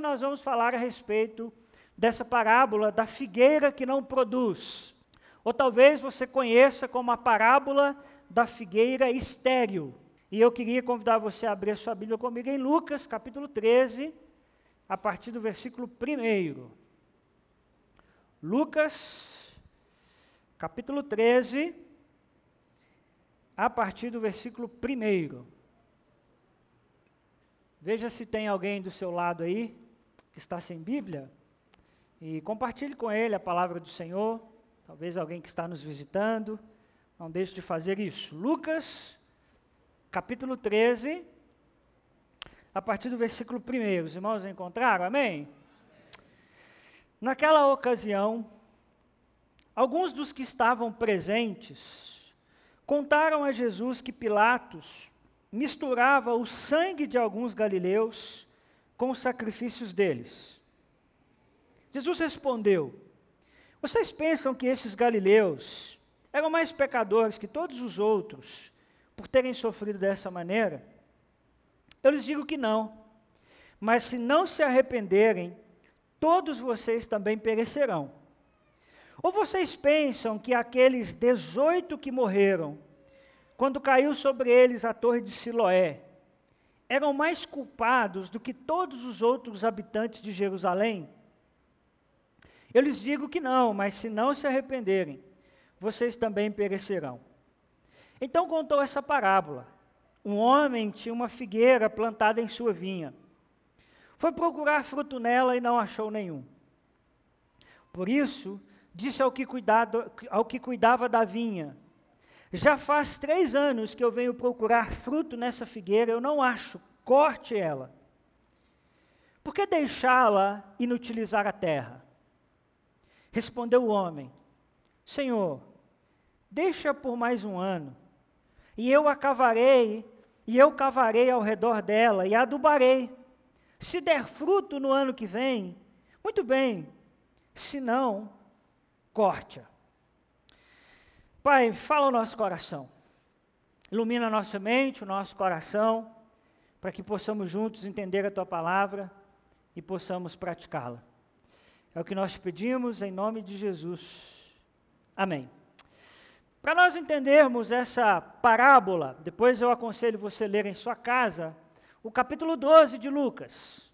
nós vamos falar a respeito dessa parábola da figueira que não produz. Ou talvez você conheça como a parábola da figueira estéril. E eu queria convidar você a abrir sua Bíblia comigo em Lucas, capítulo 13, a partir do versículo 1. Lucas, capítulo 13, a partir do versículo 1. Veja se tem alguém do seu lado aí que está sem Bíblia e compartilhe com ele a palavra do Senhor. Talvez alguém que está nos visitando, não deixe de fazer isso. Lucas, capítulo 13, a partir do versículo 1. Os irmãos encontraram? Amém? Naquela ocasião, alguns dos que estavam presentes contaram a Jesus que Pilatos misturava o sangue de alguns galileus com os sacrifícios deles. Jesus respondeu: Vocês pensam que esses galileus eram mais pecadores que todos os outros por terem sofrido dessa maneira? Eu lhes digo que não. Mas se não se arrependerem, todos vocês também perecerão. Ou vocês pensam que aqueles 18 que morreram quando caiu sobre eles a torre de Siloé, eram mais culpados do que todos os outros habitantes de Jerusalém? Eu lhes digo que não, mas se não se arrependerem, vocês também perecerão. Então contou essa parábola. Um homem tinha uma figueira plantada em sua vinha. Foi procurar fruto nela e não achou nenhum. Por isso, disse ao que, cuidado, ao que cuidava da vinha: já faz três anos que eu venho procurar fruto nessa figueira, eu não acho. Corte ela. Por que deixá-la inutilizar a terra? Respondeu o homem: Senhor, deixa por mais um ano, e eu a cavarei, e eu cavarei ao redor dela, e adubarei. Se der fruto no ano que vem, muito bem, se não, corte-a. Pai, fala o nosso coração. Ilumina a nossa mente, o nosso coração, para que possamos juntos entender a tua palavra e possamos praticá-la. É o que nós te pedimos em nome de Jesus. Amém. Para nós entendermos essa parábola, depois eu aconselho você a ler em sua casa o capítulo 12 de Lucas.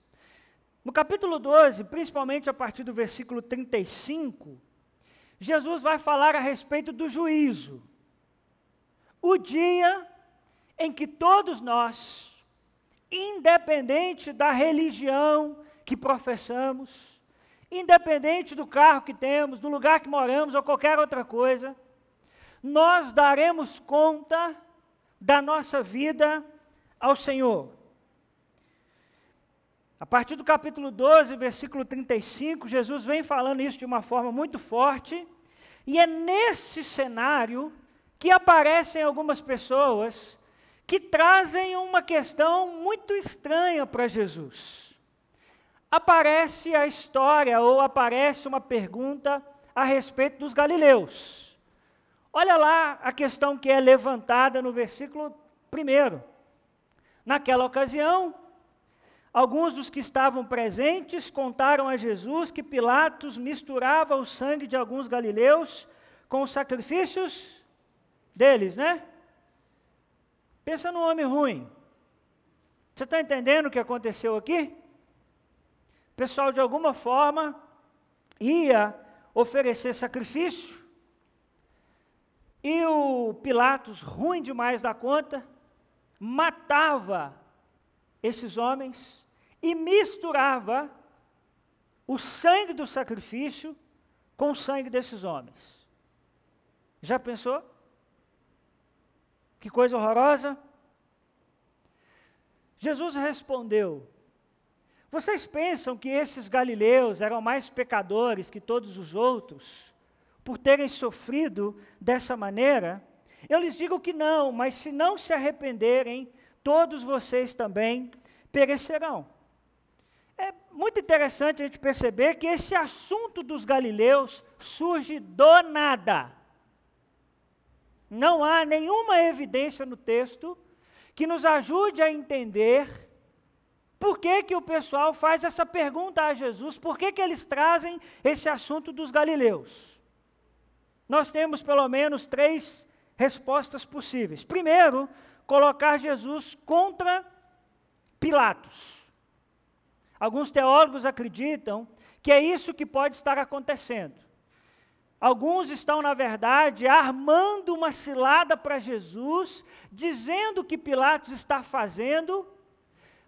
No capítulo 12, principalmente a partir do versículo 35, Jesus vai falar a respeito do juízo. O dia em que todos nós, independente da religião que professamos, independente do carro que temos, do lugar que moramos ou qualquer outra coisa, nós daremos conta da nossa vida ao Senhor. A partir do capítulo 12, versículo 35, Jesus vem falando isso de uma forma muito forte, e é nesse cenário que aparecem algumas pessoas que trazem uma questão muito estranha para Jesus. Aparece a história ou aparece uma pergunta a respeito dos galileus. Olha lá a questão que é levantada no versículo 1. Naquela ocasião, Alguns dos que estavam presentes contaram a Jesus que Pilatos misturava o sangue de alguns galileus com os sacrifícios deles, né? Pensa no homem ruim. Você está entendendo o que aconteceu aqui? O pessoal, de alguma forma, ia oferecer sacrifício, e o Pilatos, ruim demais da conta, matava esses homens e misturava o sangue do sacrifício com o sangue desses homens. Já pensou? Que coisa horrorosa? Jesus respondeu: Vocês pensam que esses galileus eram mais pecadores que todos os outros por terem sofrido dessa maneira? Eu lhes digo que não, mas se não se arrependerem, todos vocês também perecerão. É muito interessante a gente perceber que esse assunto dos galileus surge do nada. Não há nenhuma evidência no texto que nos ajude a entender Por que, que o pessoal faz essa pergunta a Jesus? Por que, que eles trazem esse assunto dos galileus? Nós temos pelo menos três respostas possíveis. Primeiro, colocar Jesus contra Pilatos. Alguns teólogos acreditam que é isso que pode estar acontecendo. Alguns estão, na verdade, armando uma cilada para Jesus, dizendo que Pilatos está fazendo,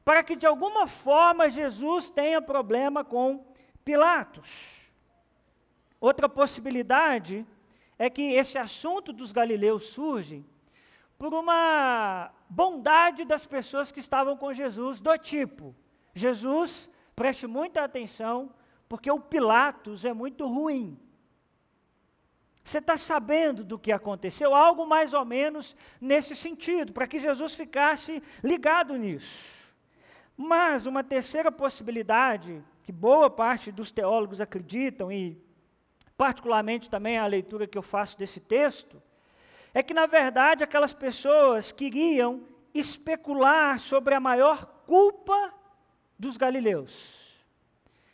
para que de alguma forma Jesus tenha problema com Pilatos. Outra possibilidade é que esse assunto dos galileus surge por uma bondade das pessoas que estavam com Jesus, do tipo: Jesus, preste muita atenção, porque o Pilatos é muito ruim. Você está sabendo do que aconteceu? Algo mais ou menos nesse sentido, para que Jesus ficasse ligado nisso. Mas uma terceira possibilidade, que boa parte dos teólogos acreditam, e particularmente também a leitura que eu faço desse texto, é que na verdade aquelas pessoas queriam especular sobre a maior culpa dos galileus.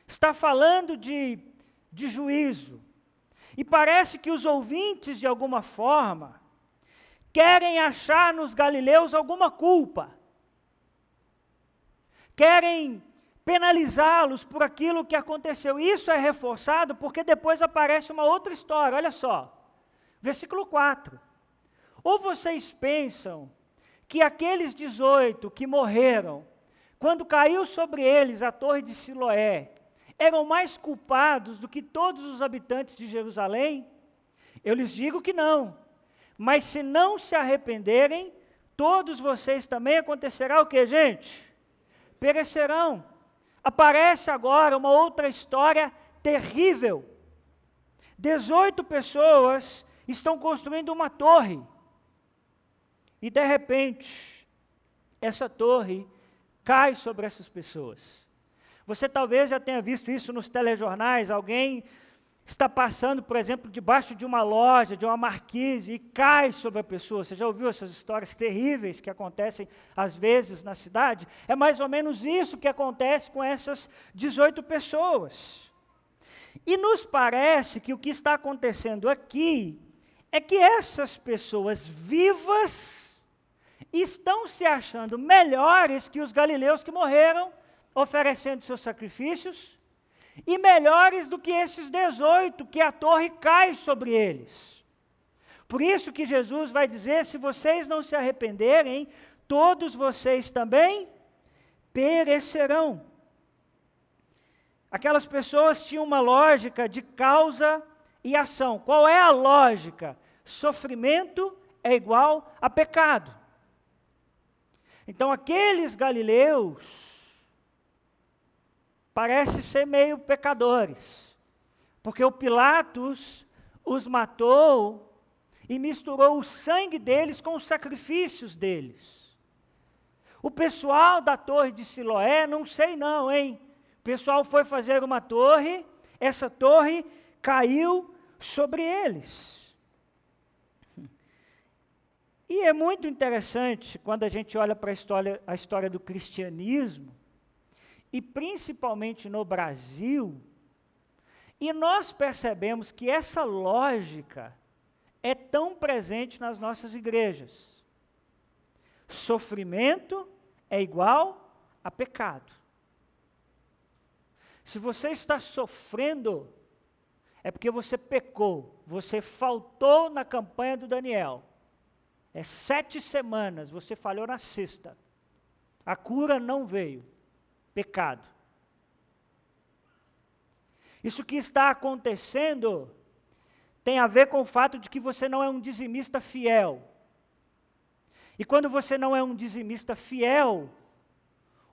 Está falando de, de juízo. E parece que os ouvintes, de alguma forma, querem achar nos galileus alguma culpa querem penalizá-los por aquilo que aconteceu. Isso é reforçado porque depois aparece uma outra história. Olha só, versículo 4. Ou vocês pensam que aqueles 18 que morreram, quando caiu sobre eles a torre de Siloé, eram mais culpados do que todos os habitantes de Jerusalém? Eu lhes digo que não. Mas se não se arrependerem, todos vocês também acontecerá o que, gente? perecerão. Aparece agora uma outra história terrível. 18 pessoas estão construindo uma torre. E de repente, essa torre cai sobre essas pessoas. Você talvez já tenha visto isso nos telejornais, alguém está passando, por exemplo, debaixo de uma loja, de uma marquise e cai sobre a pessoa. Você já ouviu essas histórias terríveis que acontecem às vezes na cidade? É mais ou menos isso que acontece com essas 18 pessoas. E nos parece que o que está acontecendo aqui é que essas pessoas vivas estão se achando melhores que os galileus que morreram, oferecendo seus sacrifícios e melhores do que esses 18 que a torre cai sobre eles. Por isso que Jesus vai dizer: se vocês não se arrependerem, todos vocês também perecerão. Aquelas pessoas tinham uma lógica de causa e ação. Qual é a lógica? Sofrimento é igual a pecado. Então, aqueles galileus parece ser meio pecadores, porque o Pilatos os matou e misturou o sangue deles com os sacrifícios deles. O pessoal da torre de Siloé, não sei não, hein? O pessoal foi fazer uma torre, essa torre caiu sobre eles. E é muito interessante quando a gente olha para a história, a história do cristianismo, e principalmente no Brasil, e nós percebemos que essa lógica é tão presente nas nossas igrejas. Sofrimento é igual a pecado. Se você está sofrendo, é porque você pecou, você faltou na campanha do Daniel. É sete semanas, você falhou na sexta. A cura não veio pecado. Isso que está acontecendo tem a ver com o fato de que você não é um dizimista fiel. E quando você não é um dizimista fiel,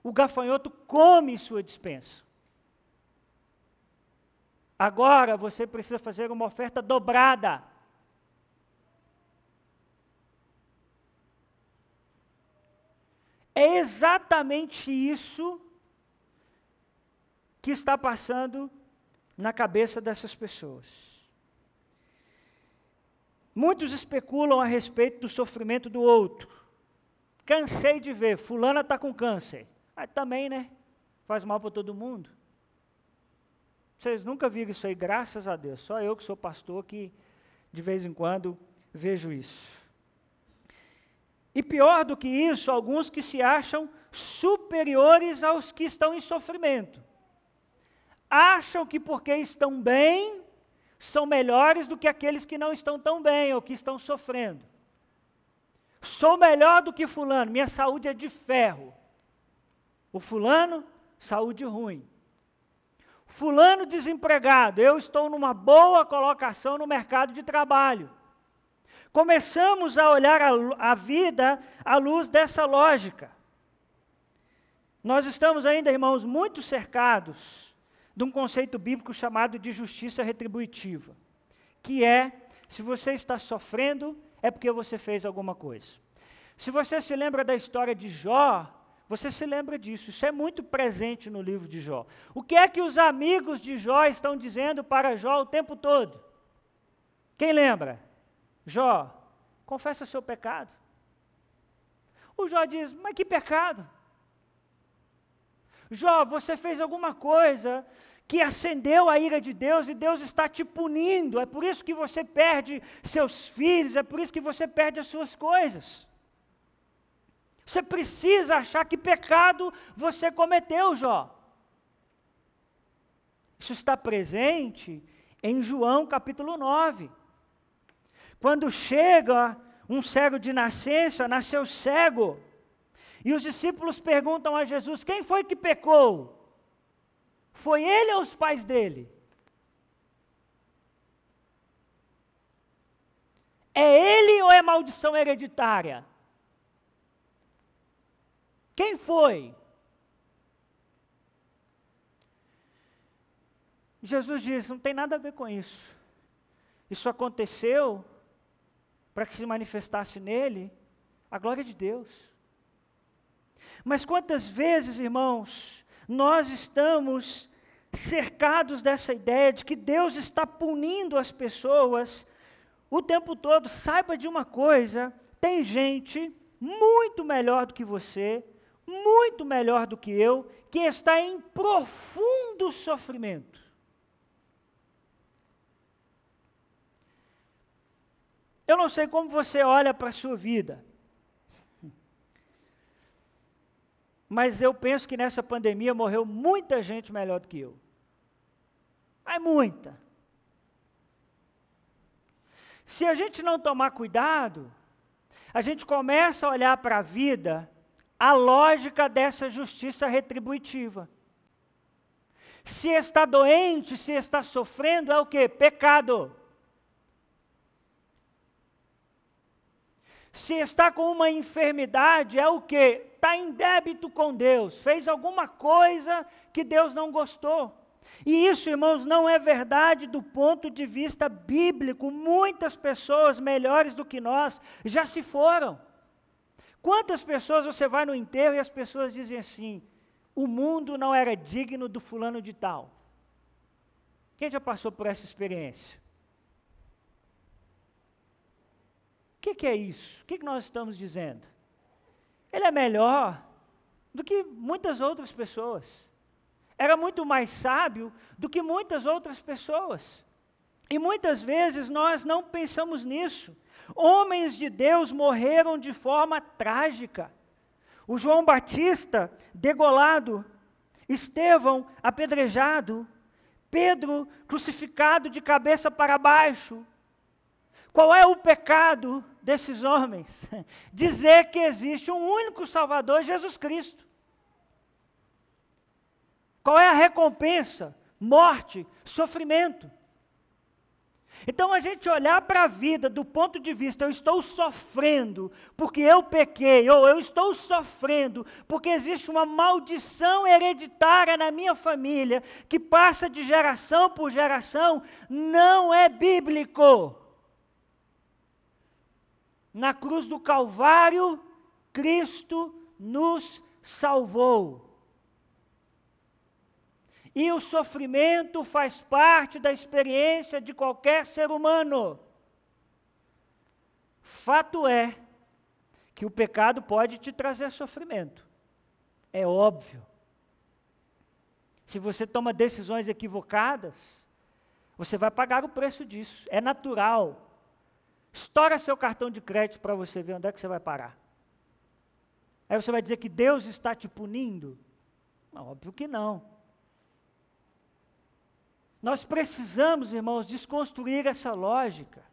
o gafanhoto come sua dispensa. Agora você precisa fazer uma oferta dobrada. É exatamente isso que está passando na cabeça dessas pessoas. Muitos especulam a respeito do sofrimento do outro. Cansei de ver, fulana está com câncer. Aí também, né? Faz mal para todo mundo. Vocês nunca viram isso aí, graças a Deus. Só eu que sou pastor que de vez em quando vejo isso. E pior do que isso, alguns que se acham superiores aos que estão em sofrimento. Acham que porque estão bem, são melhores do que aqueles que não estão tão bem ou que estão sofrendo. Sou melhor do que Fulano, minha saúde é de ferro. O Fulano, saúde ruim. Fulano desempregado, eu estou numa boa colocação no mercado de trabalho. Começamos a olhar a, a vida à luz dessa lógica. Nós estamos ainda, irmãos, muito cercados de um conceito bíblico chamado de justiça retributiva, que é, se você está sofrendo, é porque você fez alguma coisa. Se você se lembra da história de Jó, você se lembra disso, isso é muito presente no livro de Jó. O que é que os amigos de Jó estão dizendo para Jó o tempo todo? Quem lembra? Jó, confessa seu pecado. O Jó diz: Mas que pecado? Jó, você fez alguma coisa que acendeu a ira de Deus e Deus está te punindo. É por isso que você perde seus filhos, é por isso que você perde as suas coisas. Você precisa achar que pecado você cometeu, Jó. Isso está presente em João capítulo 9. Quando chega um cego de nascença, nasceu cego, e os discípulos perguntam a Jesus: quem foi que pecou? Foi ele ou os pais dele? É ele ou é maldição hereditária? Quem foi? Jesus diz: não tem nada a ver com isso. Isso aconteceu para que se manifestasse nele a glória de Deus. Mas quantas vezes, irmãos, nós estamos cercados dessa ideia de que Deus está punindo as pessoas o tempo todo. Saiba de uma coisa: tem gente muito melhor do que você, muito melhor do que eu, que está em profundo sofrimento. Eu não sei como você olha para a sua vida, mas eu penso que nessa pandemia morreu muita gente melhor do que eu. Mas muita. Se a gente não tomar cuidado, a gente começa a olhar para a vida a lógica dessa justiça retributiva. Se está doente, se está sofrendo, é o que? Pecado. Se está com uma enfermidade, é o que? Está em débito com Deus, fez alguma coisa que Deus não gostou. E isso, irmãos, não é verdade do ponto de vista bíblico. Muitas pessoas melhores do que nós já se foram. Quantas pessoas você vai no enterro e as pessoas dizem assim: o mundo não era digno do fulano de tal? Quem já passou por essa experiência? O que, que, é isso? O que, que nós estamos dizendo? Ele é melhor do que muitas outras pessoas. Era muito mais sábio do que muitas outras pessoas. E muitas vezes nós não pensamos nisso. Homens de Deus morreram de forma trágica. O João Batista degolado, Estevão apedrejado, Pedro crucificado de cabeça para baixo. Qual é o pecado desses homens? Dizer que existe um único Salvador, Jesus Cristo. Qual é a recompensa? Morte, sofrimento. Então a gente olhar para a vida do ponto de vista, eu estou sofrendo porque eu pequei, ou eu estou sofrendo porque existe uma maldição hereditária na minha família, que passa de geração por geração, não é bíblico. Na cruz do Calvário, Cristo nos salvou. E o sofrimento faz parte da experiência de qualquer ser humano. Fato é que o pecado pode te trazer sofrimento. É óbvio. Se você toma decisões equivocadas, você vai pagar o preço disso. É natural. Estoura seu cartão de crédito para você ver onde é que você vai parar. Aí você vai dizer que Deus está te punindo? Óbvio que não. Nós precisamos, irmãos, desconstruir essa lógica.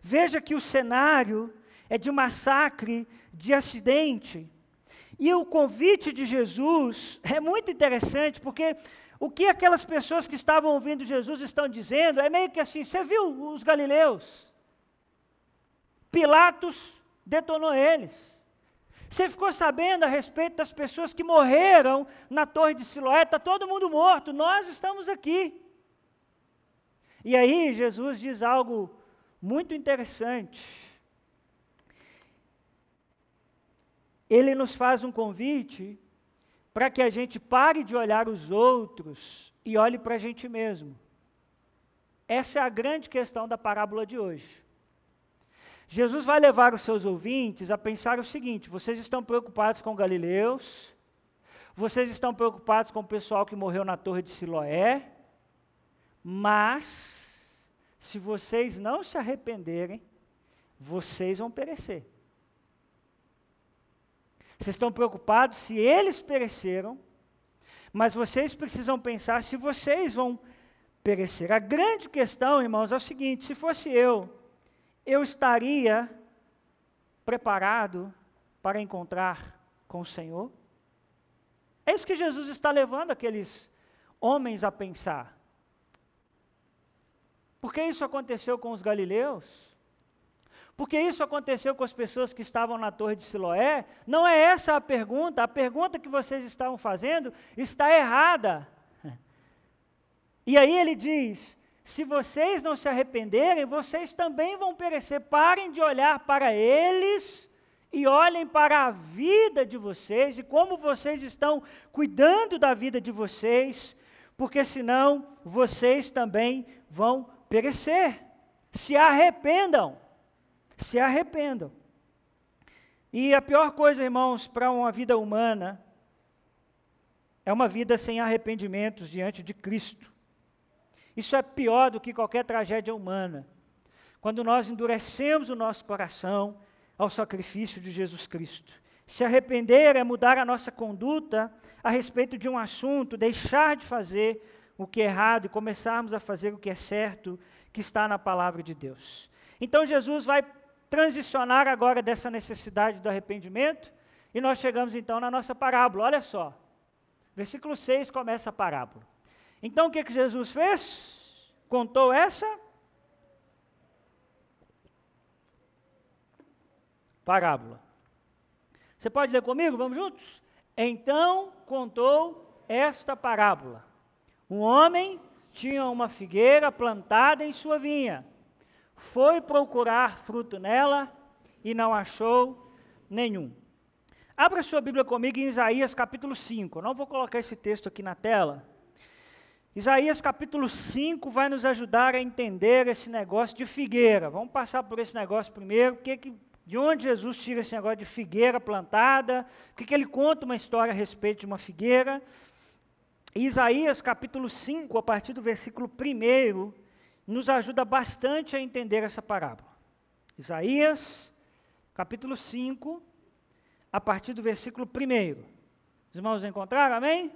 Veja que o cenário é de massacre, de acidente. E o convite de Jesus é muito interessante, porque o que aquelas pessoas que estavam ouvindo Jesus estão dizendo é meio que assim: você viu os galileus? Pilatos detonou eles. Você ficou sabendo a respeito das pessoas que morreram na torre de Siloé? Está todo mundo morto, nós estamos aqui. E aí Jesus diz algo muito interessante. Ele nos faz um convite para que a gente pare de olhar os outros e olhe para a gente mesmo. Essa é a grande questão da parábola de hoje. Jesus vai levar os seus ouvintes a pensar o seguinte: vocês estão preocupados com Galileus, vocês estão preocupados com o pessoal que morreu na torre de Siloé, mas se vocês não se arrependerem, vocês vão perecer. Vocês estão preocupados se eles pereceram, mas vocês precisam pensar se vocês vão perecer. A grande questão, irmãos, é o seguinte: se fosse eu, eu estaria preparado para encontrar com o Senhor? É isso que Jesus está levando aqueles homens a pensar. Por que isso aconteceu com os galileus? Porque isso aconteceu com as pessoas que estavam na torre de Siloé? Não é essa a pergunta. A pergunta que vocês estavam fazendo está errada. E aí ele diz: se vocês não se arrependerem, vocês também vão perecer. Parem de olhar para eles e olhem para a vida de vocês e como vocês estão cuidando da vida de vocês, porque senão vocês também vão perecer. Se arrependam. Se arrependam. E a pior coisa, irmãos, para uma vida humana é uma vida sem arrependimentos diante de Cristo. Isso é pior do que qualquer tragédia humana. Quando nós endurecemos o nosso coração ao sacrifício de Jesus Cristo. Se arrepender é mudar a nossa conduta a respeito de um assunto, deixar de fazer o que é errado e começarmos a fazer o que é certo, que está na palavra de Deus. Então Jesus vai transicionar agora dessa necessidade do arrependimento e nós chegamos então na nossa parábola. Olha só. Versículo 6 começa a parábola. Então o que, que Jesus fez? Contou essa parábola. Você pode ler comigo? Vamos juntos? Então contou esta parábola. Um homem tinha uma figueira plantada em sua vinha. Foi procurar fruto nela e não achou nenhum. Abra sua Bíblia comigo em Isaías capítulo 5. Não vou colocar esse texto aqui na tela, Isaías capítulo 5 vai nos ajudar a entender esse negócio de figueira. Vamos passar por esse negócio primeiro. Que que, de onde Jesus tira esse negócio de figueira plantada? Que, que ele conta uma história a respeito de uma figueira? Isaías capítulo 5, a partir do versículo 1, nos ajuda bastante a entender essa parábola. Isaías capítulo 5, a partir do versículo 1. Os irmãos encontraram? Amém?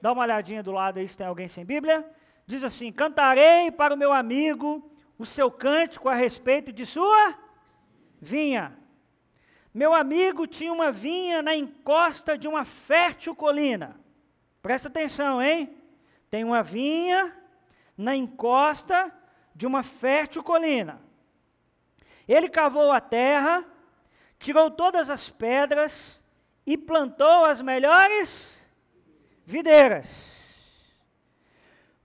Dá uma olhadinha do lado aí se tem alguém sem Bíblia. Diz assim: Cantarei para o meu amigo o seu cântico a respeito de sua vinha. Meu amigo tinha uma vinha na encosta de uma fértil colina. Presta atenção, hein? Tem uma vinha na encosta de uma fértil colina. Ele cavou a terra, tirou todas as pedras e plantou as melhores videiras.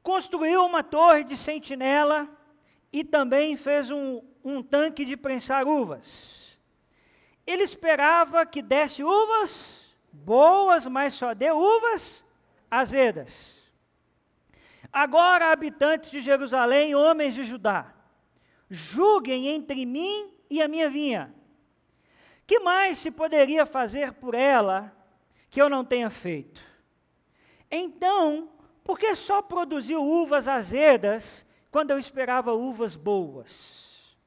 Construiu uma torre de sentinela e também fez um, um tanque de prensar uvas. Ele esperava que desse uvas boas, mas só dê uvas azedas. Agora, habitantes de Jerusalém, homens de Judá, julguem entre mim e a minha vinha. Que mais se poderia fazer por ela que eu não tenha feito? Então, por que só produziu uvas azedas quando eu esperava uvas boas?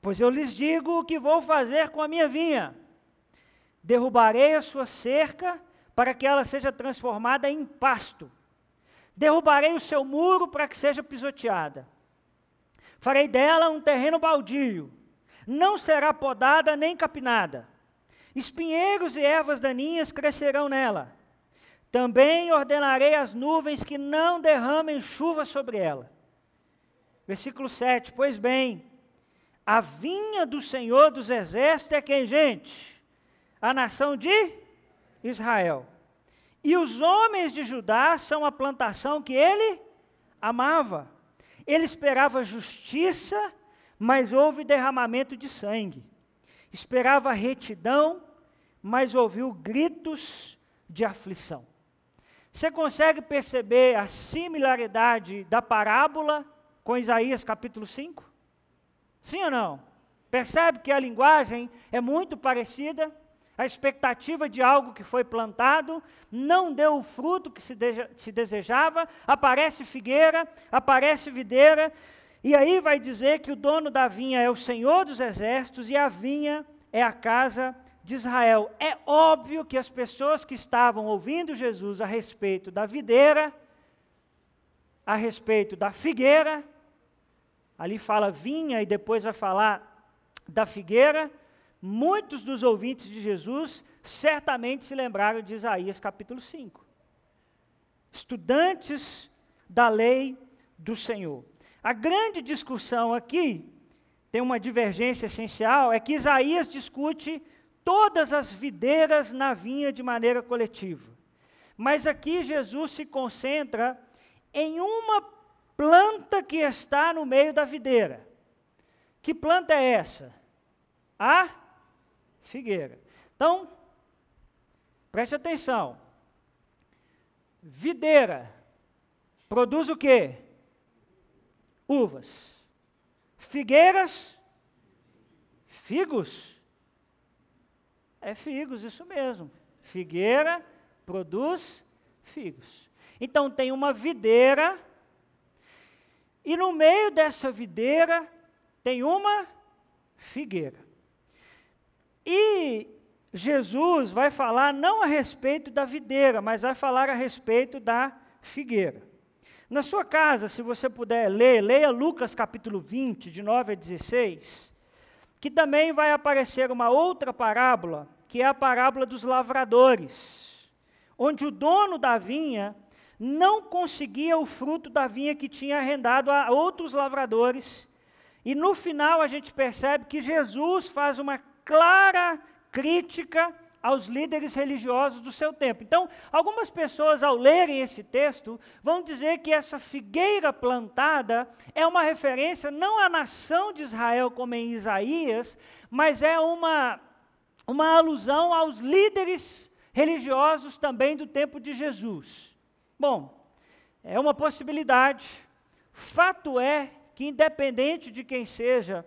Pois eu lhes digo o que vou fazer com a minha vinha. Derrubarei a sua cerca para que ela seja transformada em pasto. Derrubarei o seu muro para que seja pisoteada. Farei dela um terreno baldio. Não será podada nem capinada. Espinheiros e ervas daninhas crescerão nela. Também ordenarei às nuvens que não derramem chuva sobre ela. Versículo 7: Pois bem, a vinha do Senhor dos Exércitos é quem, gente? A nação de Israel. E os homens de Judá são a plantação que ele amava. Ele esperava justiça, mas houve derramamento de sangue. Esperava retidão, mas ouviu gritos de aflição. Você consegue perceber a similaridade da parábola com Isaías capítulo 5? Sim ou não? Percebe que a linguagem é muito parecida? A expectativa de algo que foi plantado não deu o fruto que se, se desejava, aparece figueira, aparece videira, e aí vai dizer que o dono da vinha é o Senhor dos exércitos e a vinha é a casa de Israel. É óbvio que as pessoas que estavam ouvindo Jesus a respeito da videira, a respeito da figueira, ali fala vinha e depois vai falar da figueira, muitos dos ouvintes de Jesus certamente se lembraram de Isaías capítulo 5. Estudantes da lei do Senhor. A grande discussão aqui, tem uma divergência essencial, é que Isaías discute todas as videiras na vinha de maneira coletiva. Mas aqui Jesus se concentra em uma planta que está no meio da videira. Que planta é essa? A figueira. Então, preste atenção. Videira produz o quê? Uvas. Figueiras, figos. É figos, isso mesmo. Figueira produz figos. Então tem uma videira, e no meio dessa videira tem uma figueira. E Jesus vai falar não a respeito da videira, mas vai falar a respeito da figueira. Na sua casa, se você puder ler, leia Lucas capítulo 20, de 9 a 16 que também vai aparecer uma outra parábola, que é a parábola dos lavradores, onde o dono da vinha não conseguia o fruto da vinha que tinha arrendado a outros lavradores. E no final a gente percebe que Jesus faz uma clara crítica aos líderes religiosos do seu tempo. Então, algumas pessoas, ao lerem esse texto, vão dizer que essa figueira plantada é uma referência não à nação de Israel, como em Isaías, mas é uma, uma alusão aos líderes religiosos também do tempo de Jesus. Bom, é uma possibilidade. Fato é que, independente de quem seja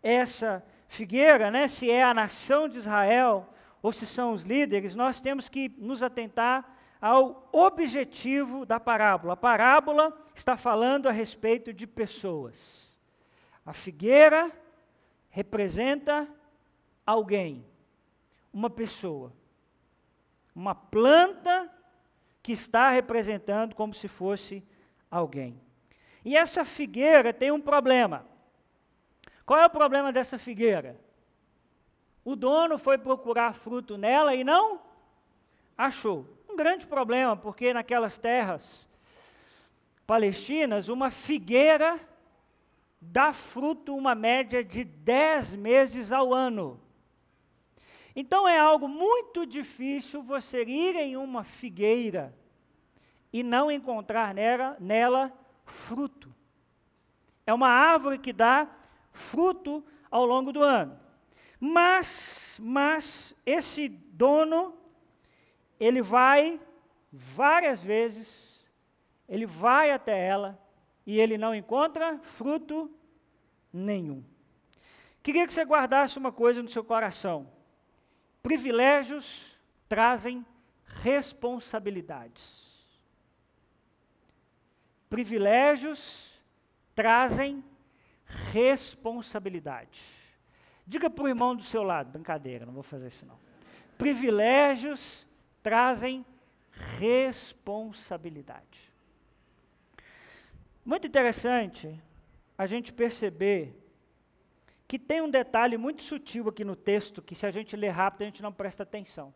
essa figueira, né, se é a nação de Israel, ou se são os líderes, nós temos que nos atentar ao objetivo da parábola. A parábola está falando a respeito de pessoas. A figueira representa alguém, uma pessoa. Uma planta que está representando como se fosse alguém. E essa figueira tem um problema. Qual é o problema dessa figueira? O dono foi procurar fruto nela e não achou. Um grande problema, porque naquelas terras palestinas, uma figueira dá fruto uma média de 10 meses ao ano. Então é algo muito difícil você ir em uma figueira e não encontrar nela, nela fruto. É uma árvore que dá fruto ao longo do ano. Mas, mas esse dono, ele vai várias vezes, ele vai até ela e ele não encontra fruto nenhum. Queria que você guardasse uma coisa no seu coração. Privilégios trazem responsabilidades. Privilégios trazem responsabilidade. Diga para o irmão do seu lado, brincadeira, não vou fazer isso não. Privilégios trazem responsabilidade. Muito interessante a gente perceber que tem um detalhe muito sutil aqui no texto que se a gente ler rápido a gente não presta atenção.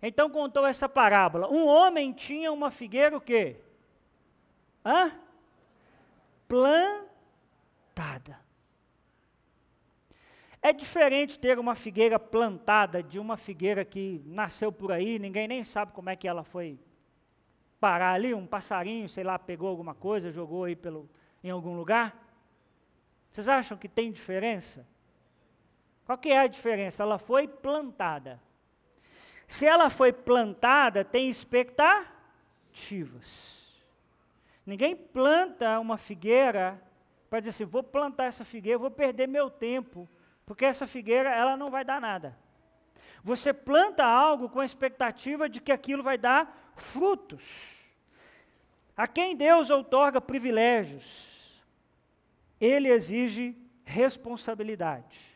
Então contou essa parábola. Um homem tinha uma figueira o quê? Hã? Plantada. É diferente ter uma figueira plantada de uma figueira que nasceu por aí, ninguém nem sabe como é que ela foi parar ali, um passarinho, sei lá, pegou alguma coisa, jogou aí pelo, em algum lugar. Vocês acham que tem diferença? Qual que é a diferença? Ela foi plantada. Se ela foi plantada, tem expectativas. Ninguém planta uma figueira para dizer assim, vou plantar essa figueira, vou perder meu tempo porque essa figueira, ela não vai dar nada. Você planta algo com a expectativa de que aquilo vai dar frutos. A quem Deus outorga privilégios, Ele exige responsabilidade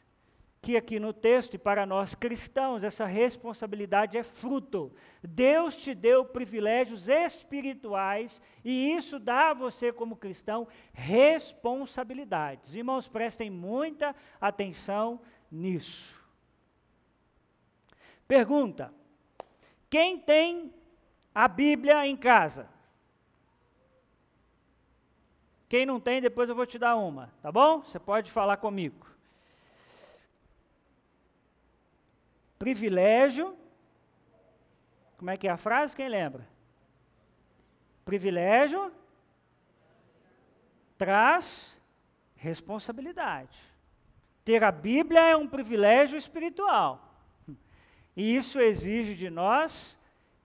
que aqui no texto, e para nós cristãos, essa responsabilidade é fruto. Deus te deu privilégios espirituais e isso dá a você, como cristão, responsabilidades. Irmãos, prestem muita atenção nisso. Pergunta: quem tem a Bíblia em casa? Quem não tem, depois eu vou te dar uma, tá bom? Você pode falar comigo. Privilégio. Como é que é a frase? Quem lembra? Privilégio traz responsabilidade. Ter a Bíblia é um privilégio espiritual. E isso exige de nós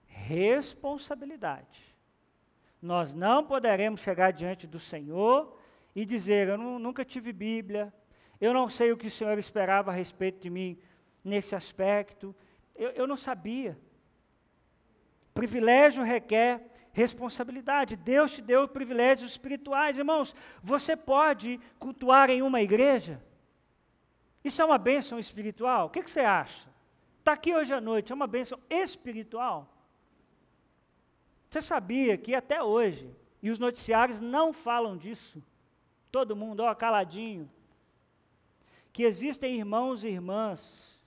responsabilidade. Nós não poderemos chegar diante do Senhor e dizer: Eu nunca tive Bíblia, eu não sei o que o Senhor esperava a respeito de mim nesse aspecto. Eu, eu não sabia. Privilégio requer responsabilidade. Deus te deu privilégios espirituais. Irmãos, você pode cultuar em uma igreja? Isso é uma bênção espiritual? O que, que você acha? Está aqui hoje à noite, é uma bênção espiritual? Você sabia que até hoje, e os noticiários não falam disso, todo mundo, ó, caladinho, que existem irmãos e irmãs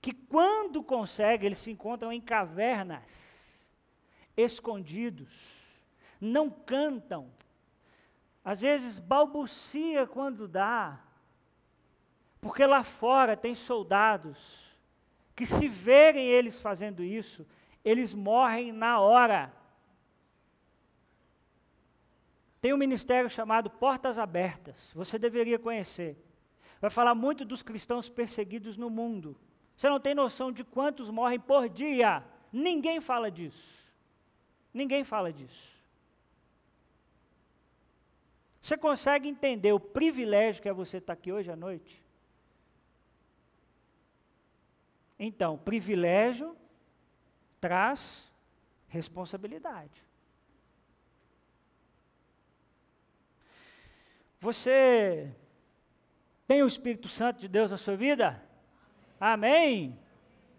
que quando conseguem, eles se encontram em cavernas, escondidos, não cantam, às vezes balbucia quando dá, porque lá fora tem soldados que se verem eles fazendo isso, eles morrem na hora. Tem um ministério chamado Portas Abertas, você deveria conhecer. Vai falar muito dos cristãos perseguidos no mundo. Você não tem noção de quantos morrem por dia. Ninguém fala disso. Ninguém fala disso. Você consegue entender o privilégio que é você estar aqui hoje à noite? Então, privilégio traz responsabilidade. Você tem o Espírito Santo de Deus na sua vida? Amém?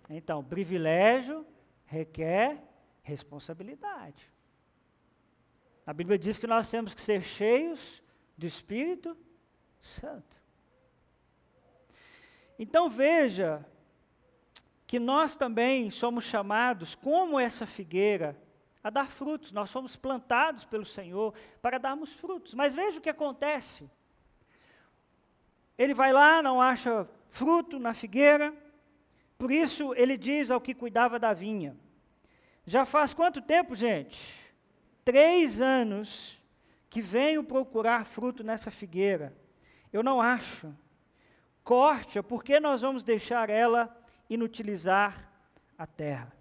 Então, privilégio requer responsabilidade. A Bíblia diz que nós temos que ser cheios do Espírito Santo. Então veja que nós também somos chamados, como essa figueira, a dar frutos. Nós somos plantados pelo Senhor para darmos frutos. Mas veja o que acontece. Ele vai lá, não acha fruto na figueira. Por isso ele diz ao que cuidava da vinha: Já faz quanto tempo, gente? Três anos que venho procurar fruto nessa figueira. Eu não acho. Corte-a, porque nós vamos deixar ela inutilizar a terra.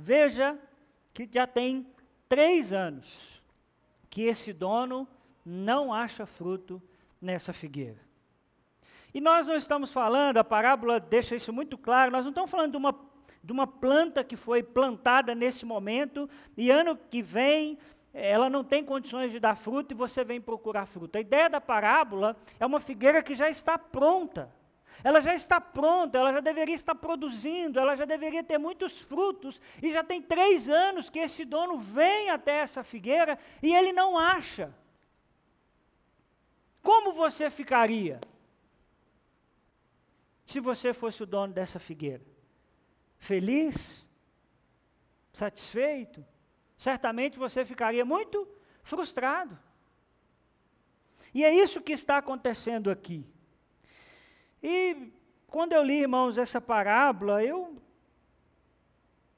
Veja que já tem três anos que esse dono não acha fruto nessa figueira. E nós não estamos falando, a parábola deixa isso muito claro, nós não estamos falando de uma, de uma planta que foi plantada nesse momento e ano que vem ela não tem condições de dar fruto e você vem procurar fruto. A ideia da parábola é uma figueira que já está pronta. Ela já está pronta, ela já deveria estar produzindo, ela já deveria ter muitos frutos, e já tem três anos que esse dono vem até essa figueira e ele não acha. Como você ficaria se você fosse o dono dessa figueira? Feliz? Satisfeito? certamente você ficaria muito frustrado. E é isso que está acontecendo aqui. E quando eu li, irmãos, essa parábola, eu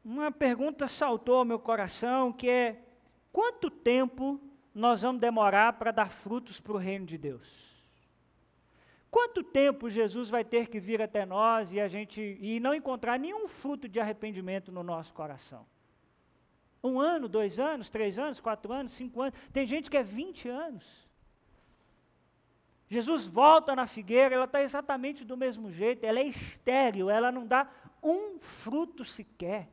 uma pergunta saltou ao meu coração, que é: quanto tempo nós vamos demorar para dar frutos para o reino de Deus? Quanto tempo Jesus vai ter que vir até nós e a gente e não encontrar nenhum fruto de arrependimento no nosso coração? Um ano, dois anos, três anos, quatro anos, cinco anos. Tem gente que é 20 anos. Jesus volta na figueira, ela está exatamente do mesmo jeito, ela é estéril, ela não dá um fruto sequer.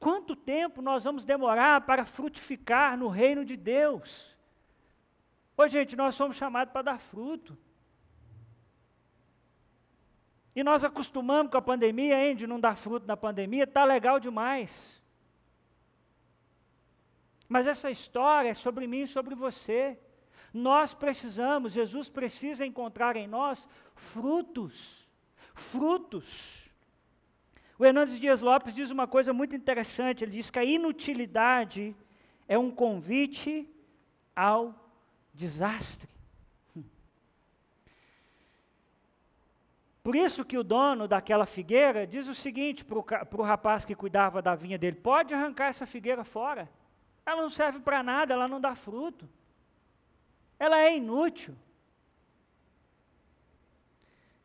Quanto tempo nós vamos demorar para frutificar no reino de Deus? Ô gente, nós somos chamados para dar fruto. E nós acostumamos com a pandemia, hein, de não dar fruto na pandemia, está legal demais. Mas essa história é sobre mim e sobre você. Nós precisamos, Jesus precisa encontrar em nós frutos. Frutos. O Hernandes Dias Lopes diz uma coisa muito interessante: ele diz que a inutilidade é um convite ao desastre. Por isso que o dono daquela figueira diz o seguinte para o rapaz que cuidava da vinha dele: pode arrancar essa figueira fora. Ela não serve para nada, ela não dá fruto. Ela é inútil.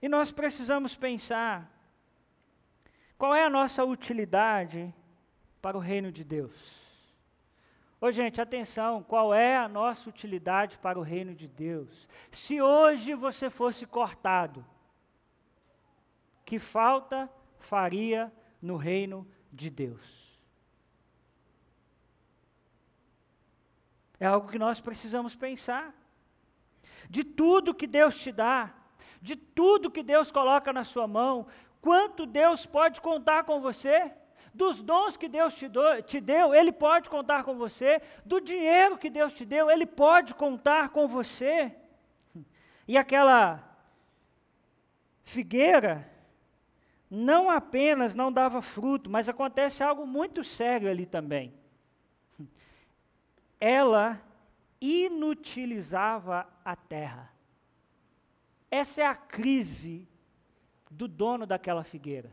E nós precisamos pensar qual é a nossa utilidade para o reino de Deus. Ô gente, atenção, qual é a nossa utilidade para o reino de Deus? Se hoje você fosse cortado, que falta faria no reino de Deus? É algo que nós precisamos pensar. De tudo que Deus te dá, de tudo que Deus coloca na sua mão, quanto Deus pode contar com você? Dos dons que Deus te, do, te deu, Ele pode contar com você. Do dinheiro que Deus te deu, Ele pode contar com você. E aquela figueira não apenas não dava fruto, mas acontece algo muito sério ali também ela inutilizava a terra. Essa é a crise do dono daquela figueira.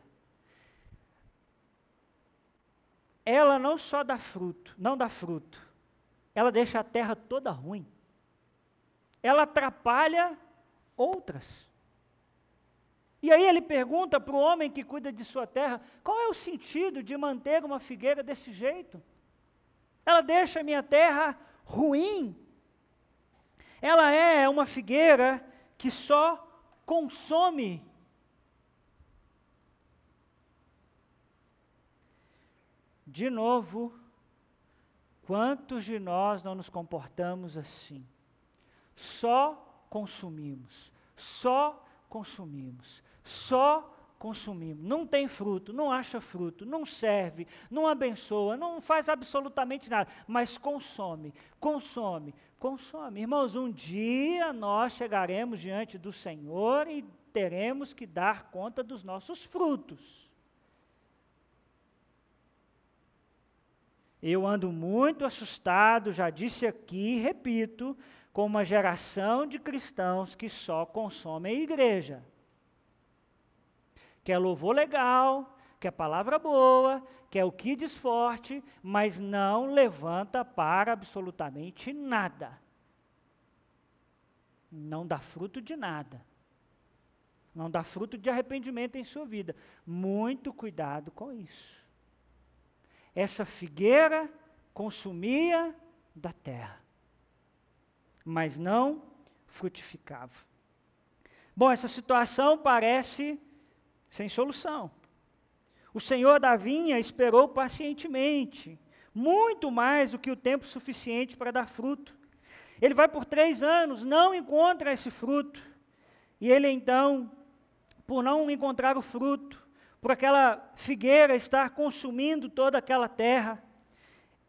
Ela não só dá fruto, não dá fruto, ela deixa a terra toda ruim. Ela atrapalha outras. E aí ele pergunta para o homem que cuida de sua terra: qual é o sentido de manter uma figueira desse jeito? Ela deixa a minha terra ruim. Ela é uma figueira que só consome. De novo, quantos de nós não nos comportamos assim? Só consumimos, só consumimos, só consumimos. Não tem fruto, não acha fruto, não serve, não abençoa, não faz absolutamente nada, mas consome, consome, consome. Irmãos, um dia nós chegaremos diante do Senhor e teremos que dar conta dos nossos frutos. Eu ando muito assustado, já disse aqui e repito, com uma geração de cristãos que só consomem a igreja quer louvor legal, quer palavra boa, quer o que diz forte, mas não levanta para absolutamente nada. Não dá fruto de nada. Não dá fruto de arrependimento em sua vida. Muito cuidado com isso. Essa figueira consumia da terra, mas não frutificava. Bom, essa situação parece sem solução. O senhor da vinha esperou pacientemente, muito mais do que o tempo suficiente para dar fruto. Ele vai por três anos, não encontra esse fruto. E ele então, por não encontrar o fruto, por aquela figueira estar consumindo toda aquela terra,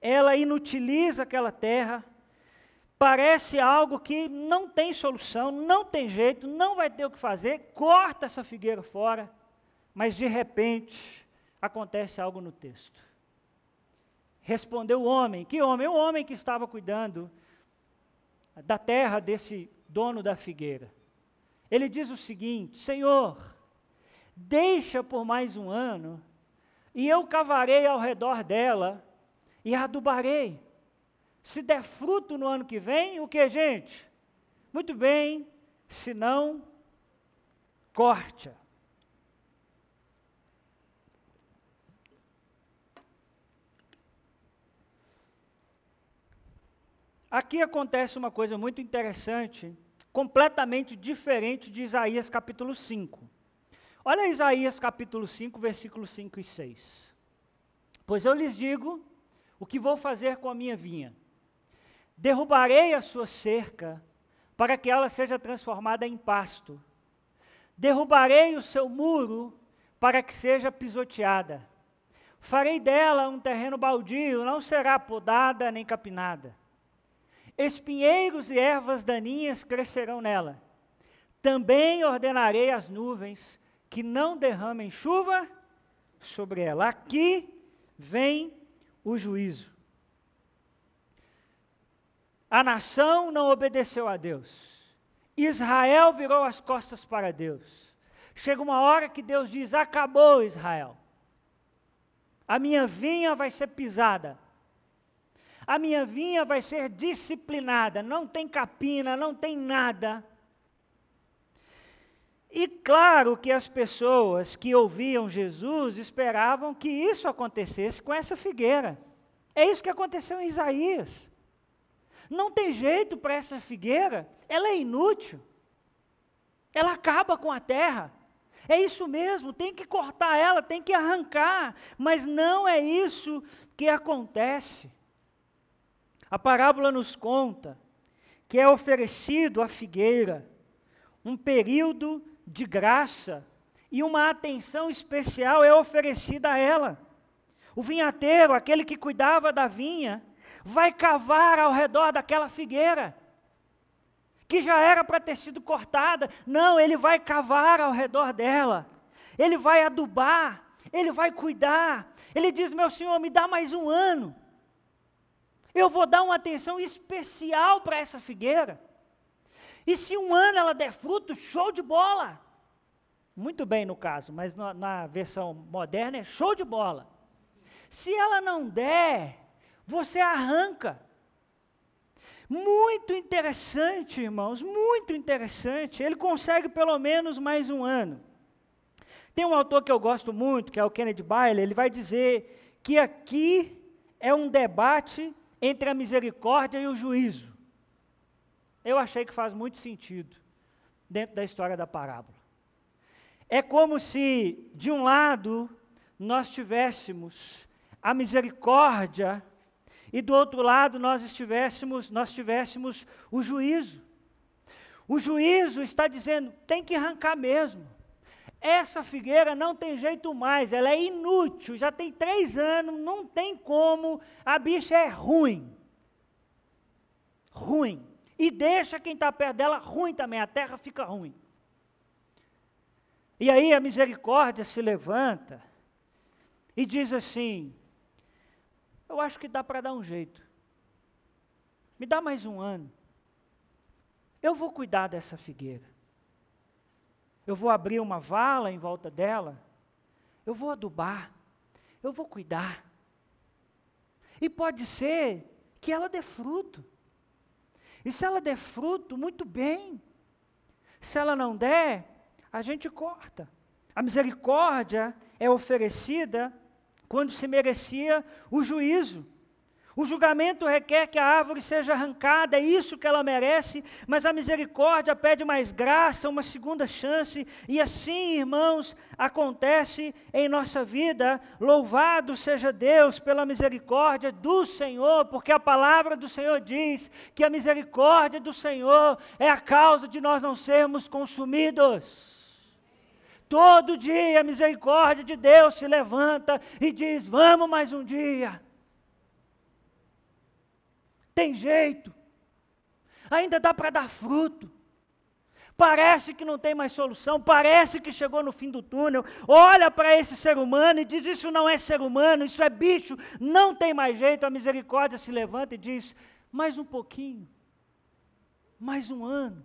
ela inutiliza aquela terra, parece algo que não tem solução, não tem jeito, não vai ter o que fazer, corta essa figueira fora, mas de repente acontece algo no texto. Respondeu o homem, que homem? O homem que estava cuidando da terra desse dono da figueira. Ele diz o seguinte: Senhor, deixa por mais um ano, e eu cavarei ao redor dela e adubarei. Se der fruto no ano que vem, o que, gente? Muito bem, se não, corte-a. Aqui acontece uma coisa muito interessante, completamente diferente de Isaías capítulo 5. Olha Isaías capítulo 5, versículos 5 e 6. Pois eu lhes digo o que vou fazer com a minha vinha. Derrubarei a sua cerca, para que ela seja transformada em pasto. Derrubarei o seu muro, para que seja pisoteada. Farei dela um terreno baldio, não será podada nem capinada espinheiros e ervas daninhas crescerão nela. Também ordenarei às nuvens que não derramem chuva sobre ela. Aqui vem o juízo. A nação não obedeceu a Deus. Israel virou as costas para Deus. Chega uma hora que Deus diz: Acabou, Israel. A minha vinha vai ser pisada a minha vinha vai ser disciplinada, não tem capina, não tem nada. E claro que as pessoas que ouviam Jesus esperavam que isso acontecesse com essa figueira. É isso que aconteceu em Isaías. Não tem jeito para essa figueira, ela é inútil. Ela acaba com a terra. É isso mesmo, tem que cortar ela, tem que arrancar, mas não é isso que acontece. A parábola nos conta que é oferecido à figueira um período de graça e uma atenção especial é oferecida a ela. O vinhateiro, aquele que cuidava da vinha, vai cavar ao redor daquela figueira, que já era para ter sido cortada. Não, ele vai cavar ao redor dela, ele vai adubar, ele vai cuidar. Ele diz: Meu senhor, me dá mais um ano eu vou dar uma atenção especial para essa figueira. E se um ano ela der fruto, show de bola. Muito bem no caso, mas na, na versão moderna é show de bola. Se ela não der, você arranca. Muito interessante, irmãos, muito interessante. Ele consegue pelo menos mais um ano. Tem um autor que eu gosto muito, que é o Kennedy Bailey, ele vai dizer que aqui é um debate entre a misericórdia e o juízo. Eu achei que faz muito sentido dentro da história da parábola. É como se, de um lado, nós tivéssemos a misericórdia e do outro lado nós estivéssemos, nós tivéssemos o juízo. O juízo está dizendo, tem que arrancar mesmo. Essa figueira não tem jeito mais, ela é inútil, já tem três anos, não tem como, a bicha é ruim. Ruim. E deixa quem está perto dela ruim também, a terra fica ruim. E aí a misericórdia se levanta e diz assim: Eu acho que dá para dar um jeito. Me dá mais um ano. Eu vou cuidar dessa figueira eu vou abrir uma vala em volta dela, eu vou adubar, eu vou cuidar. E pode ser que ela dê fruto. E se ela der fruto, muito bem. Se ela não der, a gente corta. A misericórdia é oferecida quando se merecia o juízo. O julgamento requer que a árvore seja arrancada, é isso que ela merece, mas a misericórdia pede mais graça, uma segunda chance, e assim, irmãos, acontece em nossa vida. Louvado seja Deus pela misericórdia do Senhor, porque a palavra do Senhor diz que a misericórdia do Senhor é a causa de nós não sermos consumidos. Todo dia a misericórdia de Deus se levanta e diz: Vamos mais um dia tem jeito, ainda dá para dar fruto. Parece que não tem mais solução, parece que chegou no fim do túnel. Olha para esse ser humano e diz: Isso não é ser humano, isso é bicho, não tem mais jeito. A misericórdia se levanta e diz: Mais um pouquinho, mais um ano.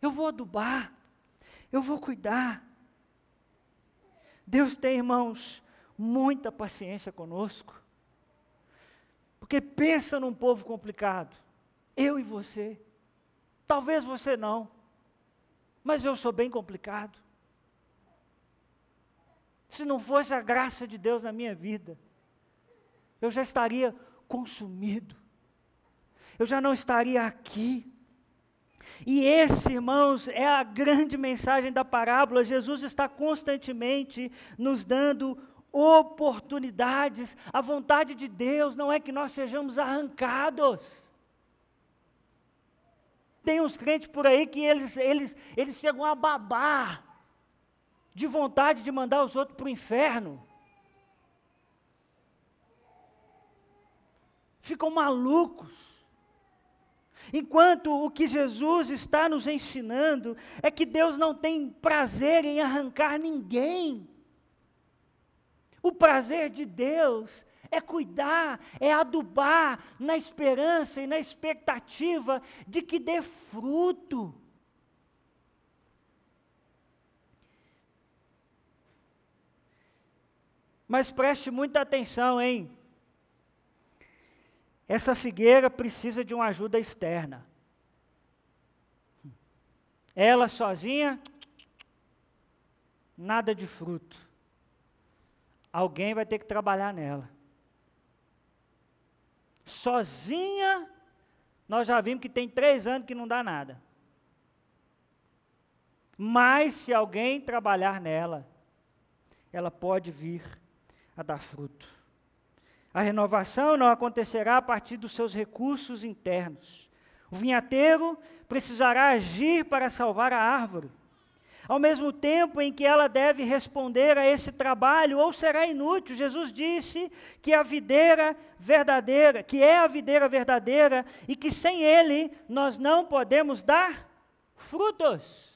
Eu vou adubar, eu vou cuidar. Deus tem, irmãos, muita paciência conosco. Porque pensa num povo complicado. Eu e você. Talvez você não. Mas eu sou bem complicado. Se não fosse a graça de Deus na minha vida, eu já estaria consumido. Eu já não estaria aqui. E esse, irmãos, é a grande mensagem da parábola. Jesus está constantemente nos dando oportunidades. A vontade de Deus não é que nós sejamos arrancados. Tem uns crentes por aí que eles, eles, eles chegam a babar de vontade de mandar os outros para o inferno. Ficam malucos. Enquanto o que Jesus está nos ensinando é que Deus não tem prazer em arrancar ninguém. O prazer de Deus é cuidar, é adubar na esperança e na expectativa de que dê fruto. Mas preste muita atenção, hein? Essa figueira precisa de uma ajuda externa. Ela sozinha, nada de fruto alguém vai ter que trabalhar nela. Sozinha, nós já vimos que tem três anos que não dá nada. Mas se alguém trabalhar nela, ela pode vir a dar fruto. A renovação não acontecerá a partir dos seus recursos internos. O vinhateiro precisará agir para salvar a árvore ao mesmo tempo em que ela deve responder a esse trabalho, ou será inútil. Jesus disse que a videira verdadeira, que é a videira verdadeira, e que sem ele nós não podemos dar frutos.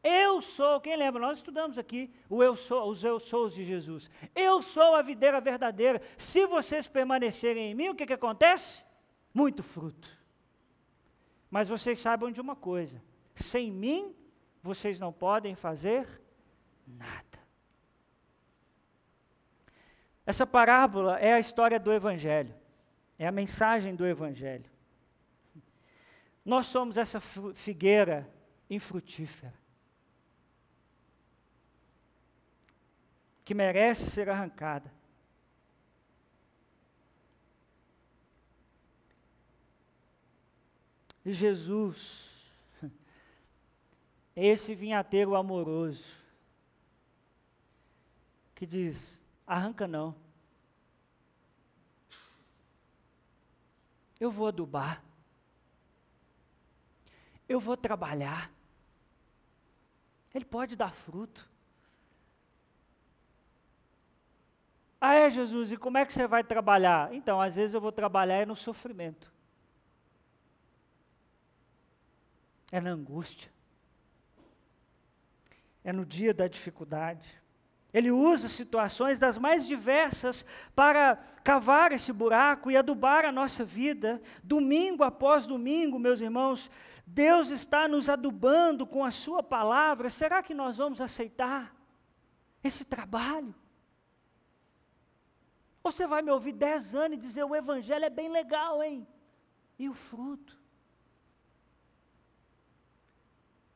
Eu sou, quem lembra? Nós estudamos aqui o eu sou, os eu sou de Jesus. Eu sou a videira verdadeira. Se vocês permanecerem em mim, o que, que acontece? Muito fruto. Mas vocês saibam de uma coisa: sem mim vocês não podem fazer nada. Essa parábola é a história do Evangelho, é a mensagem do Evangelho. Nós somos essa figueira infrutífera, que merece ser arrancada. E Jesus esse vinhateiro amoroso que diz: arranca não. Eu vou adubar. Eu vou trabalhar. Ele pode dar fruto. Ah, é, Jesus, e como é que você vai trabalhar? Então, às vezes eu vou trabalhar é no sofrimento, é na angústia, é no dia da dificuldade. Ele usa situações das mais diversas para cavar esse buraco e adubar a nossa vida. Domingo após domingo, meus irmãos, Deus está nos adubando com a Sua palavra. Será que nós vamos aceitar esse trabalho? Você vai me ouvir dez anos e dizer: o Evangelho é bem legal, hein? E o fruto?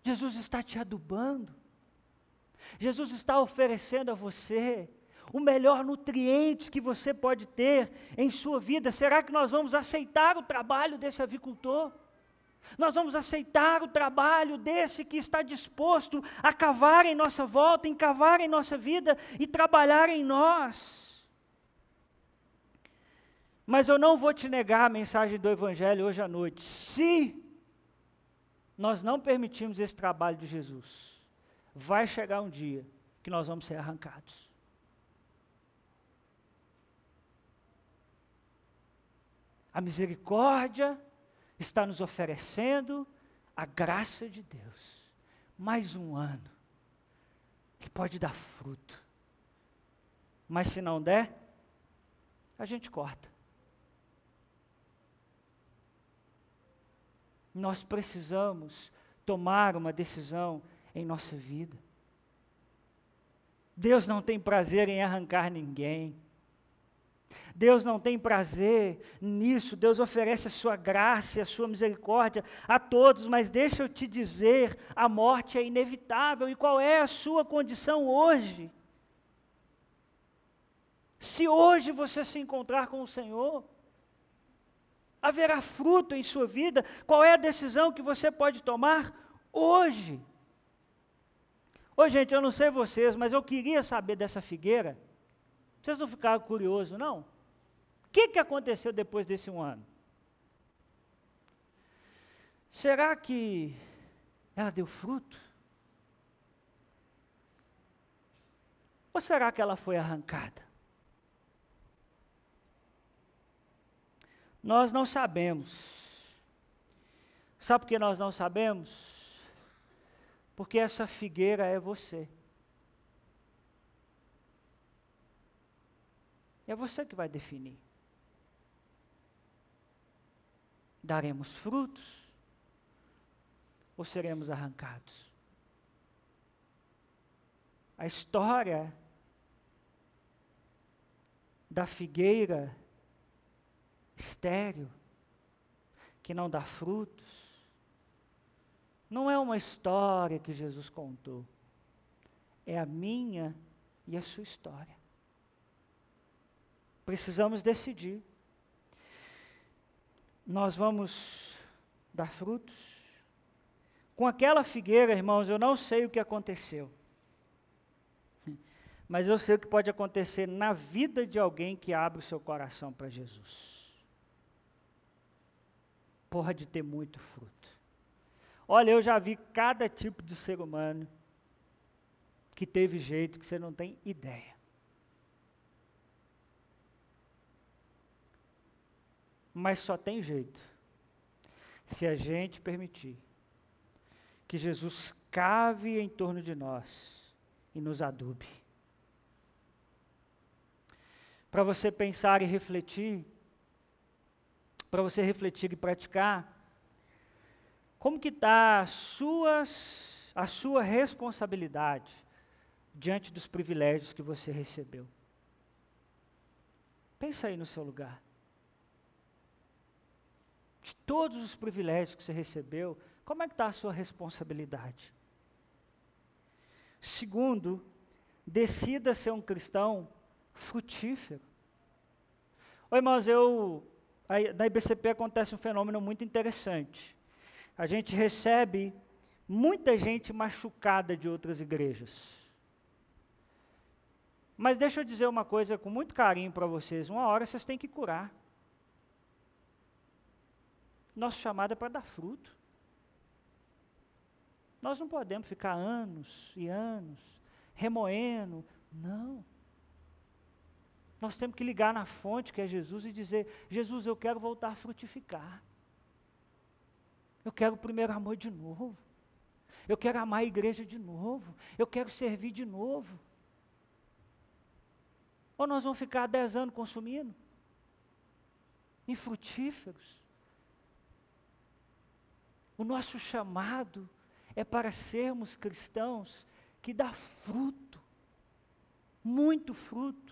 Jesus está te adubando. Jesus está oferecendo a você o melhor nutriente que você pode ter em sua vida? Será que nós vamos aceitar o trabalho desse avicultor? Nós vamos aceitar o trabalho desse que está disposto a cavar em nossa volta, em cavar em nossa vida e trabalhar em nós. Mas eu não vou te negar a mensagem do Evangelho hoje à noite. Se nós não permitirmos esse trabalho de Jesus, vai chegar um dia que nós vamos ser arrancados. A misericórdia está nos oferecendo a graça de Deus. Mais um ano que pode dar fruto. Mas se não der, a gente corta. Nós precisamos tomar uma decisão em nossa vida. Deus não tem prazer em arrancar ninguém. Deus não tem prazer nisso, Deus oferece a sua graça a sua misericórdia a todos, mas deixa eu te dizer: a morte é inevitável. E qual é a sua condição hoje? Se hoje você se encontrar com o Senhor, haverá fruto em sua vida, qual é a decisão que você pode tomar hoje? Ô gente, eu não sei vocês, mas eu queria saber dessa figueira. Vocês não ficaram curiosos, não? O que, que aconteceu depois desse um ano? Será que ela deu fruto? Ou será que ela foi arrancada? Nós não sabemos. Sabe por que nós não sabemos? Porque essa figueira é você. É você que vai definir. Daremos frutos ou seremos arrancados? A história da figueira estéreo, que não dá frutos, não é uma história que Jesus contou, é a minha e a sua história. Precisamos decidir. Nós vamos dar frutos? Com aquela figueira, irmãos, eu não sei o que aconteceu. Mas eu sei o que pode acontecer na vida de alguém que abre o seu coração para Jesus. Pode ter muito fruto. Olha, eu já vi cada tipo de ser humano que teve jeito que você não tem ideia. Mas só tem jeito se a gente permitir que Jesus cave em torno de nós e nos adube. Para você pensar e refletir, para você refletir e praticar, como que está a sua responsabilidade diante dos privilégios que você recebeu? Pensa aí no seu lugar de todos os privilégios que você recebeu, como é que está a sua responsabilidade? Segundo, decida ser um cristão frutífero. Oi, irmãos, eu, aí, na IBCP acontece um fenômeno muito interessante. A gente recebe muita gente machucada de outras igrejas. Mas deixa eu dizer uma coisa com muito carinho para vocês: uma hora vocês têm que curar. Nosso chamado é para dar fruto. Nós não podemos ficar anos e anos remoendo. Não. Nós temos que ligar na fonte, que é Jesus, e dizer: Jesus, eu quero voltar a frutificar. Eu quero o primeiro amor de novo. Eu quero amar a igreja de novo. Eu quero servir de novo. Ou nós vamos ficar dez anos consumindo? Infrutíferos. O nosso chamado é para sermos cristãos que dá fruto, muito fruto.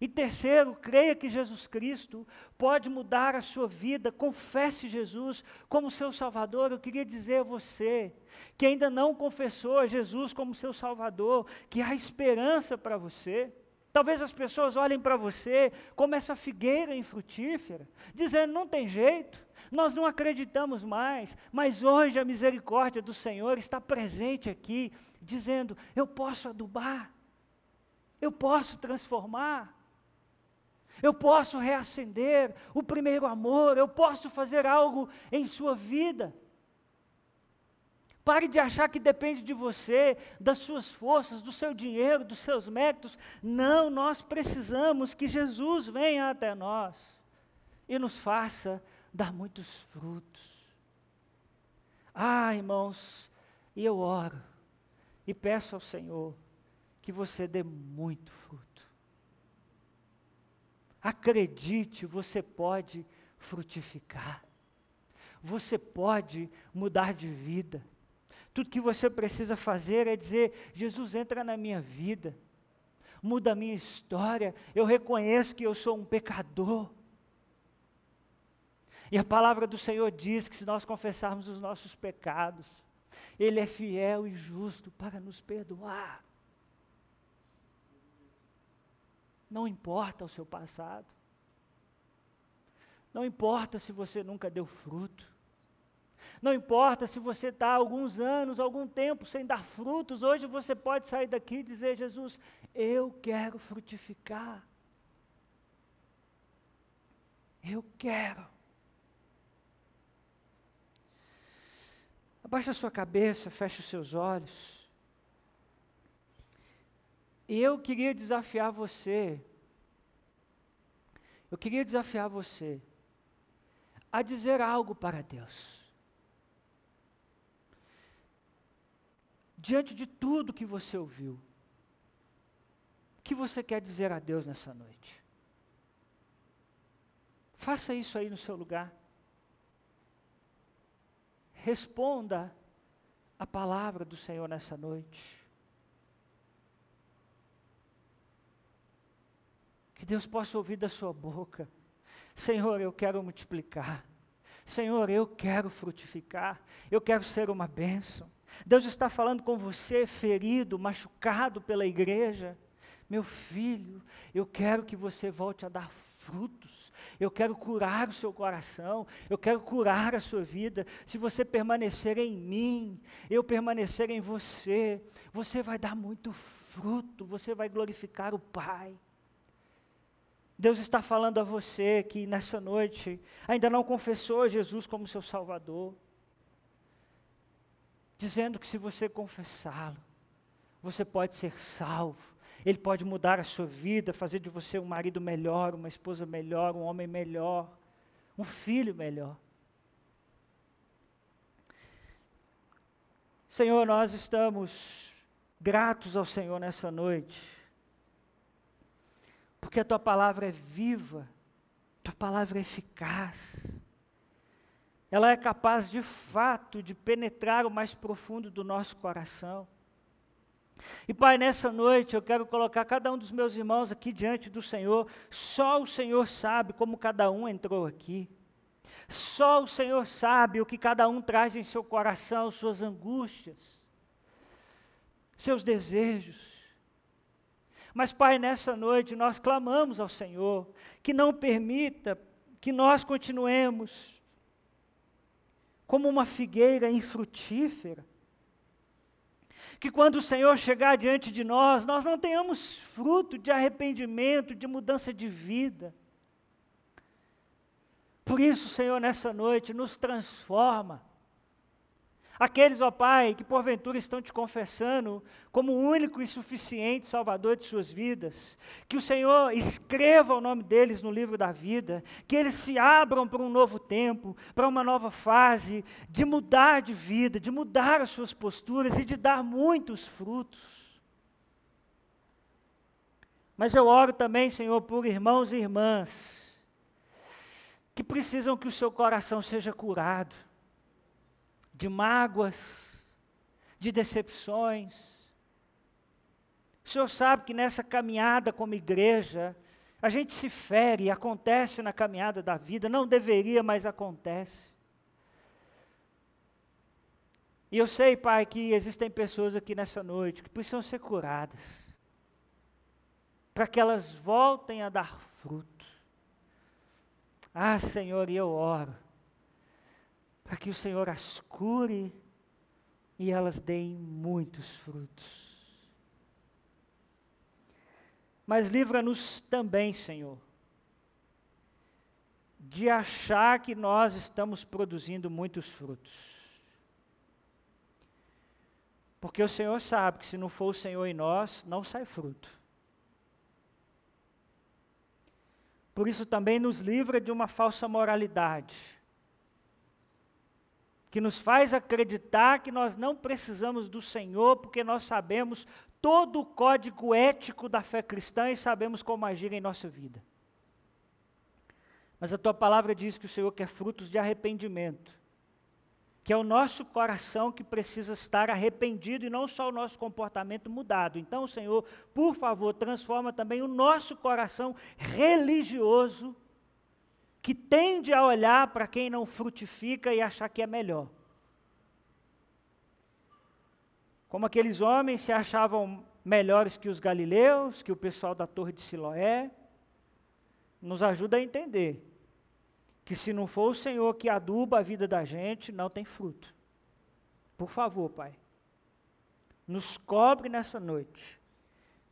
E terceiro, creia que Jesus Cristo pode mudar a sua vida, confesse Jesus como seu Salvador. Eu queria dizer a você que ainda não confessou Jesus como seu Salvador, que há esperança para você. Talvez as pessoas olhem para você como essa figueira infrutífera, dizendo: não tem jeito, nós não acreditamos mais, mas hoje a misericórdia do Senhor está presente aqui, dizendo: eu posso adubar, eu posso transformar, eu posso reacender o primeiro amor, eu posso fazer algo em sua vida. Pare de achar que depende de você, das suas forças, do seu dinheiro, dos seus méritos. Não, nós precisamos que Jesus venha até nós e nos faça dar muitos frutos. Ah, irmãos, e eu oro e peço ao Senhor que você dê muito fruto. Acredite, você pode frutificar. Você pode mudar de vida. Tudo que você precisa fazer é dizer: Jesus, entra na minha vida, muda a minha história. Eu reconheço que eu sou um pecador. E a palavra do Senhor diz que se nós confessarmos os nossos pecados, Ele é fiel e justo para nos perdoar. Não importa o seu passado. Não importa se você nunca deu fruto. Não importa se você está alguns anos, algum tempo sem dar frutos, hoje você pode sair daqui e dizer: Jesus, eu quero frutificar. Eu quero. Abaixa a sua cabeça, feche os seus olhos. E eu queria desafiar você. Eu queria desafiar você a dizer algo para Deus. diante de tudo que você ouviu, o que você quer dizer a Deus nessa noite? Faça isso aí no seu lugar. Responda a palavra do Senhor nessa noite. Que Deus possa ouvir da sua boca. Senhor, eu quero multiplicar. Senhor, eu quero frutificar. Eu quero ser uma bênção. Deus está falando com você, ferido, machucado pela igreja. Meu filho, eu quero que você volte a dar frutos. Eu quero curar o seu coração, eu quero curar a sua vida. Se você permanecer em mim, eu permanecer em você, você vai dar muito fruto, você vai glorificar o Pai. Deus está falando a você que nessa noite ainda não confessou Jesus como seu Salvador dizendo que se você confessá-lo, você pode ser salvo. Ele pode mudar a sua vida, fazer de você um marido melhor, uma esposa melhor, um homem melhor, um filho melhor. Senhor, nós estamos gratos ao Senhor nessa noite, porque a tua palavra é viva, tua palavra é eficaz ela é capaz de fato de penetrar o mais profundo do nosso coração. E Pai, nessa noite eu quero colocar cada um dos meus irmãos aqui diante do Senhor. Só o Senhor sabe como cada um entrou aqui. Só o Senhor sabe o que cada um traz em seu coração, suas angústias, seus desejos. Mas, Pai, nessa noite nós clamamos ao Senhor que não permita que nós continuemos como uma figueira infrutífera. Que quando o Senhor chegar diante de nós, nós não tenhamos fruto de arrependimento, de mudança de vida. Por isso, Senhor, nessa noite, nos transforma Aqueles, ó Pai, que porventura estão te confessando como o único e suficiente Salvador de suas vidas, que o Senhor escreva o nome deles no livro da vida, que eles se abram para um novo tempo, para uma nova fase, de mudar de vida, de mudar as suas posturas e de dar muitos frutos. Mas eu oro também, Senhor, por irmãos e irmãs que precisam que o seu coração seja curado de mágoas, de decepções. O Senhor sabe que nessa caminhada como igreja, a gente se fere, acontece na caminhada da vida, não deveria, mas acontece. E eu sei, Pai, que existem pessoas aqui nessa noite que precisam ser curadas. para que elas voltem a dar fruto. Ah, Senhor, e eu oro para que o Senhor as cure e elas deem muitos frutos. Mas livra-nos também, Senhor, de achar que nós estamos produzindo muitos frutos. Porque o Senhor sabe que se não for o Senhor em nós, não sai fruto. Por isso também nos livra de uma falsa moralidade, que nos faz acreditar que nós não precisamos do Senhor, porque nós sabemos todo o código ético da fé cristã e sabemos como agir em nossa vida. Mas a tua palavra diz que o Senhor quer frutos de arrependimento, que é o nosso coração que precisa estar arrependido e não só o nosso comportamento mudado. Então, Senhor, por favor, transforma também o nosso coração religioso, que tende a olhar para quem não frutifica e achar que é melhor. Como aqueles homens se achavam melhores que os galileus, que o pessoal da Torre de Siloé, nos ajuda a entender que se não for o Senhor que aduba a vida da gente, não tem fruto. Por favor, Pai, nos cobre nessa noite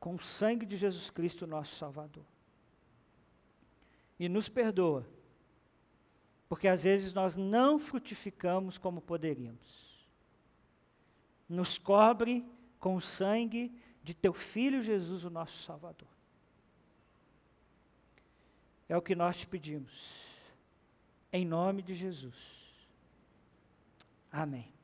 com o sangue de Jesus Cristo, nosso Salvador. E nos perdoa, porque às vezes nós não frutificamos como poderíamos. Nos cobre com o sangue de teu Filho Jesus, o nosso Salvador. É o que nós te pedimos. Em nome de Jesus. Amém.